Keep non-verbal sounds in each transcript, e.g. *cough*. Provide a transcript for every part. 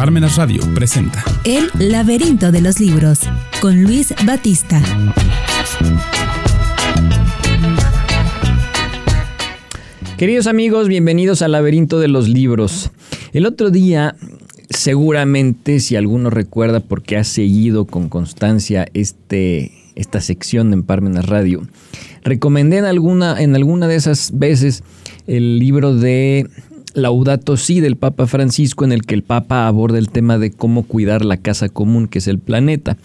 Parmenas Radio presenta El laberinto de los libros con Luis Batista. Queridos amigos, bienvenidos al laberinto de los libros. El otro día, seguramente, si alguno recuerda porque ha seguido con constancia este, esta sección en Parmenas Radio, recomendé en alguna, en alguna de esas veces el libro de Laudato Si del Papa Francisco en el que el Papa aborda el tema de cómo cuidar la casa común que es el planeta.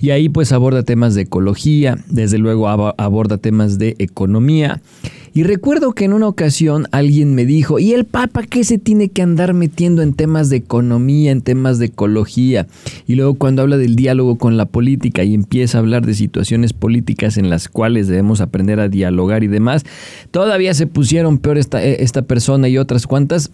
Y ahí pues aborda temas de ecología, desde luego aborda temas de economía y recuerdo que en una ocasión alguien me dijo, ¿y el Papa qué se tiene que andar metiendo en temas de economía, en temas de ecología? Y luego cuando habla del diálogo con la política y empieza a hablar de situaciones políticas en las cuales debemos aprender a dialogar y demás, todavía se pusieron peor esta, esta persona y otras cuantas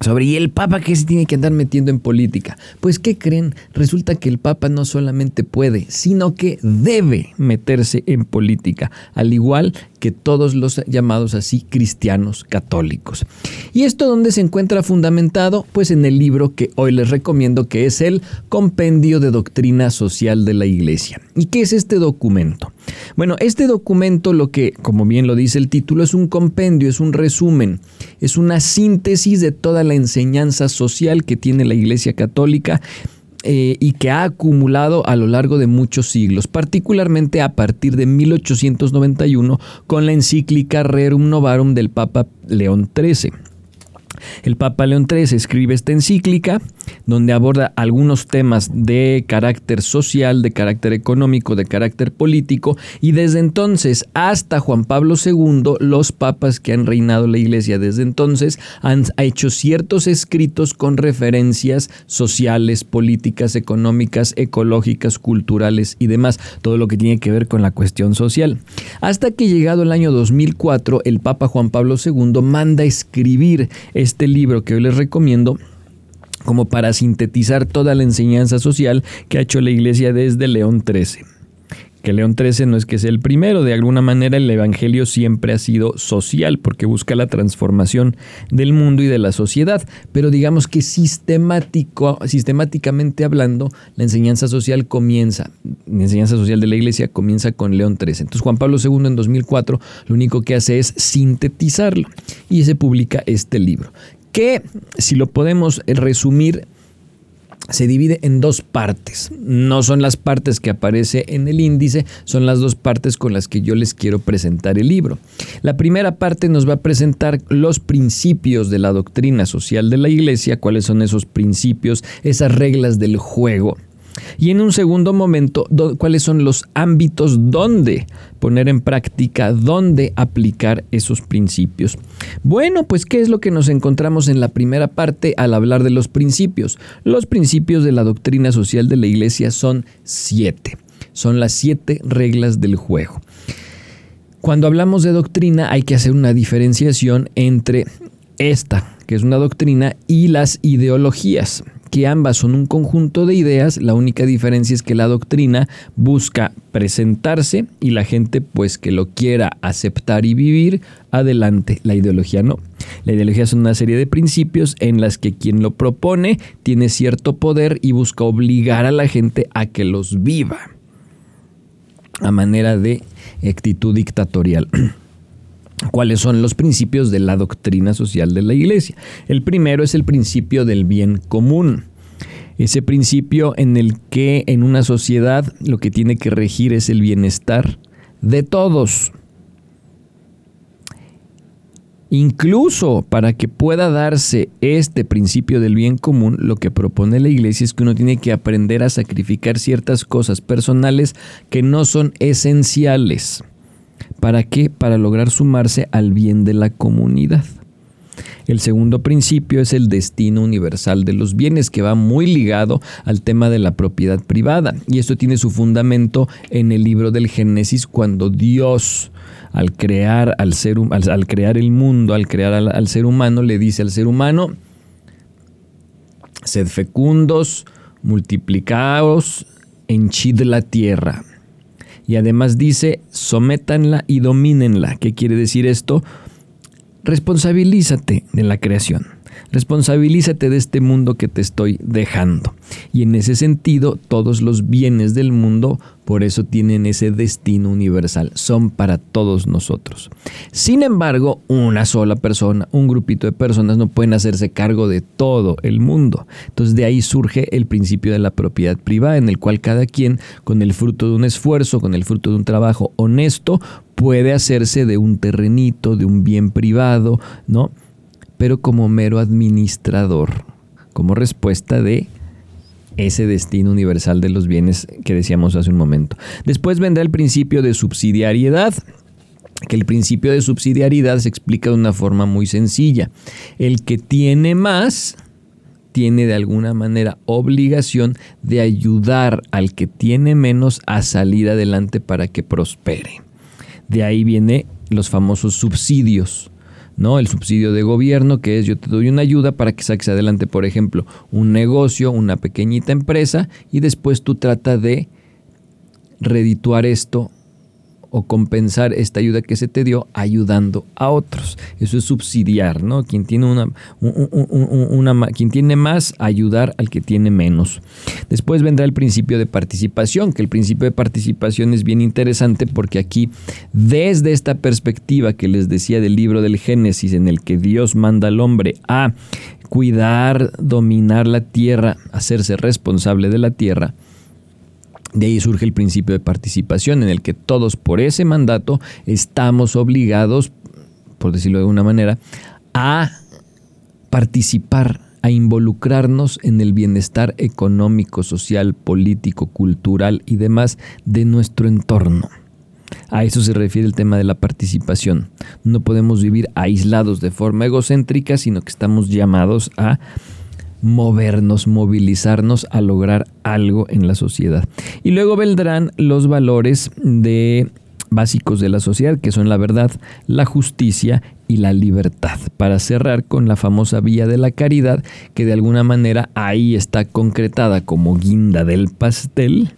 sobre ¿y el Papa qué se tiene que andar metiendo en política? Pues ¿qué creen? Resulta que el Papa no solamente puede, sino que debe meterse en política, al igual que todos los llamados así cristianos católicos. ¿Y esto dónde se encuentra fundamentado? Pues en el libro que hoy les recomiendo, que es el Compendio de Doctrina Social de la Iglesia. ¿Y qué es este documento? Bueno, este documento lo que, como bien lo dice el título, es un compendio, es un resumen, es una síntesis de toda la enseñanza social que tiene la Iglesia Católica eh, y que ha acumulado a lo largo de muchos siglos, particularmente a partir de 1891 con la encíclica Rerum Novarum del Papa León XIII. El Papa León XIII escribe esta encíclica donde aborda algunos temas de carácter social, de carácter económico, de carácter político, y desde entonces hasta Juan Pablo II, los papas que han reinado la iglesia desde entonces han hecho ciertos escritos con referencias sociales, políticas, económicas, ecológicas, culturales y demás, todo lo que tiene que ver con la cuestión social. Hasta que llegado el año 2004, el Papa Juan Pablo II manda escribir este libro que hoy les recomiendo como para sintetizar toda la enseñanza social que ha hecho la Iglesia desde León XIII. Que León XIII no es que sea el primero, de alguna manera el Evangelio siempre ha sido social porque busca la transformación del mundo y de la sociedad, pero digamos que sistemático, sistemáticamente hablando, la enseñanza social comienza, la enseñanza social de la Iglesia comienza con León XIII. Entonces Juan Pablo II en 2004 lo único que hace es sintetizarlo y se publica este libro que, si lo podemos resumir, se divide en dos partes. No son las partes que aparece en el índice, son las dos partes con las que yo les quiero presentar el libro. La primera parte nos va a presentar los principios de la doctrina social de la Iglesia, cuáles son esos principios, esas reglas del juego y en un segundo momento, cuáles son los ámbitos donde poner en práctica, dónde aplicar esos principios. Bueno, pues ¿qué es lo que nos encontramos en la primera parte al hablar de los principios? Los principios de la doctrina social de la Iglesia son siete. Son las siete reglas del juego. Cuando hablamos de doctrina hay que hacer una diferenciación entre esta, que es una doctrina, y las ideologías ambas son un conjunto de ideas, la única diferencia es que la doctrina busca presentarse y la gente pues que lo quiera aceptar y vivir, adelante, la ideología no. La ideología son una serie de principios en las que quien lo propone tiene cierto poder y busca obligar a la gente a que los viva a manera de actitud dictatorial. *clears throat* cuáles son los principios de la doctrina social de la Iglesia. El primero es el principio del bien común. Ese principio en el que en una sociedad lo que tiene que regir es el bienestar de todos. Incluso para que pueda darse este principio del bien común, lo que propone la iglesia es que uno tiene que aprender a sacrificar ciertas cosas personales que no son esenciales. ¿Para qué? Para lograr sumarse al bien de la comunidad. El segundo principio es el destino universal de los bienes, que va muy ligado al tema de la propiedad privada. Y esto tiene su fundamento en el libro del Génesis, cuando Dios, al crear, al ser, al, crear el mundo, al crear al, al ser humano, le dice al ser humano, sed fecundos, multiplicaos, henchid la tierra. Y además dice, sométanla y domínenla. ¿Qué quiere decir esto? Responsabilízate de la creación. Responsabilízate de este mundo que te estoy dejando. Y en ese sentido, todos los bienes del mundo por eso tienen ese destino universal, son para todos nosotros. Sin embargo, una sola persona, un grupito de personas no pueden hacerse cargo de todo el mundo. Entonces de ahí surge el principio de la propiedad privada, en el cual cada quien, con el fruto de un esfuerzo, con el fruto de un trabajo honesto, puede hacerse de un terrenito, de un bien privado, ¿no? Pero como mero administrador, como respuesta de ese destino universal de los bienes que decíamos hace un momento. Después vendrá el principio de subsidiariedad que el principio de subsidiariedad se explica de una forma muy sencilla. El que tiene más tiene de alguna manera obligación de ayudar al que tiene menos a salir adelante para que prospere. De ahí vienen los famosos subsidios. ¿No? El subsidio de gobierno, que es yo te doy una ayuda para que saques adelante, por ejemplo, un negocio, una pequeñita empresa, y después tú trata de redituar esto o compensar esta ayuda que se te dio ayudando a otros. Eso es subsidiar, ¿no? Quien tiene, una, quien tiene más, ayudar al que tiene menos. Después vendrá el principio de participación, que el principio de participación es bien interesante porque aquí, desde esta perspectiva que les decía del libro del Génesis, en el que Dios manda al hombre a cuidar, dominar la tierra, hacerse responsable de la tierra, de ahí surge el principio de participación en el que todos por ese mandato estamos obligados, por decirlo de alguna manera, a participar, a involucrarnos en el bienestar económico, social, político, cultural y demás de nuestro entorno. A eso se refiere el tema de la participación. No podemos vivir aislados de forma egocéntrica, sino que estamos llamados a movernos, movilizarnos a lograr algo en la sociedad. Y luego vendrán los valores básicos de la sociedad, que son la verdad, la justicia y la libertad, para cerrar con la famosa vía de la caridad, que de alguna manera ahí está concretada como guinda del pastel,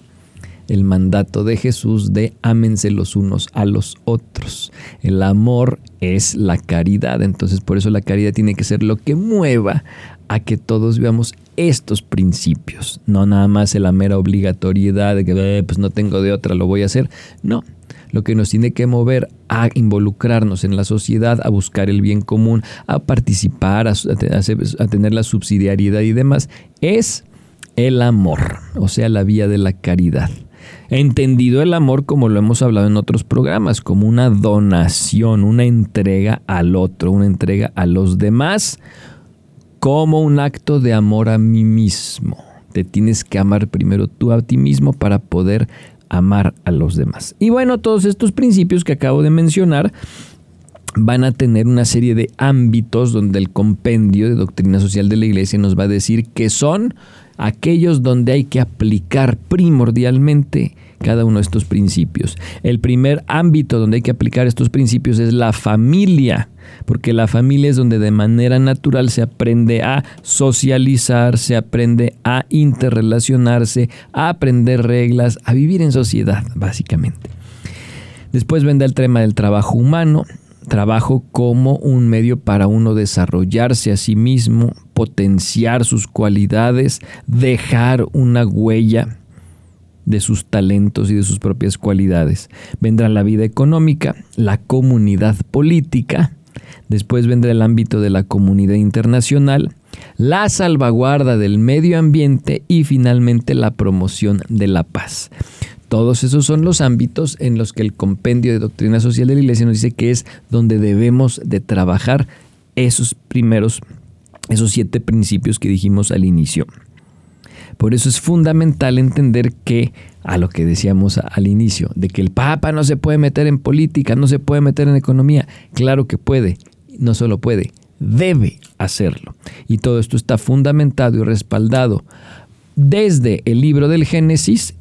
el mandato de Jesús de ámense los unos a los otros. El amor es la caridad, entonces por eso la caridad tiene que ser lo que mueva a que todos veamos estos principios, no nada más la mera obligatoriedad de que eh, pues no tengo de otra, lo voy a hacer. No, lo que nos tiene que mover a involucrarnos en la sociedad, a buscar el bien común, a participar, a, a, tener la subsidiariedad y demás, es el amor, o sea, la vía de la caridad. Entendido el amor como lo hemos hablado en otros programas, como una donación, una entrega al otro, una entrega a los demás, como un acto de amor a mí mismo. Te tienes que amar primero tú a ti mismo para poder amar a los demás. Y bueno, todos estos principios que acabo de mencionar van a tener una serie de ámbitos donde el compendio de doctrina social de la iglesia nos va a decir que son aquellos donde hay que aplicar primordialmente cada uno de estos principios. El primer ámbito donde hay que aplicar estos principios es la familia, porque la familia es donde de manera natural se aprende a socializar, se aprende a interrelacionarse, a aprender reglas, a vivir en sociedad, básicamente. Después vendrá el tema del trabajo humano, trabajo como un medio para uno desarrollarse a sí mismo, potenciar sus cualidades, dejar una huella de sus talentos y de sus propias cualidades. Vendrá la vida económica, la comunidad política, después vendrá el ámbito de la comunidad internacional, la salvaguarda del medio ambiente y finalmente la promoción de la paz. Todos esos son los ámbitos en los que el compendio de doctrina social de la iglesia nos dice que es donde debemos de trabajar esos primeros, esos siete principios que dijimos al inicio. Por eso es fundamental entender que, a lo que decíamos al inicio, de que el Papa no se puede meter en política, no se puede meter en economía. Claro que puede, no solo puede, debe hacerlo. Y todo esto está fundamentado y respaldado desde el libro del Génesis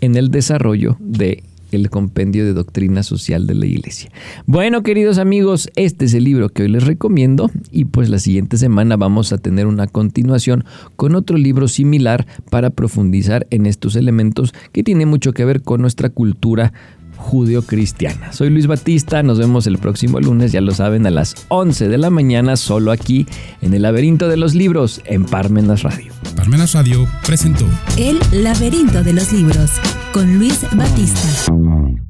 en el desarrollo de el compendio de doctrina social de la iglesia. Bueno, queridos amigos, este es el libro que hoy les recomiendo y pues la siguiente semana vamos a tener una continuación con otro libro similar para profundizar en estos elementos que tiene mucho que ver con nuestra cultura judio-cristiana. Soy Luis Batista, nos vemos el próximo lunes, ya lo saben, a las 11 de la mañana, solo aquí en el laberinto de los libros en Parmenas Radio. Parmenas Radio presentó El laberinto de los libros con Luis Batista.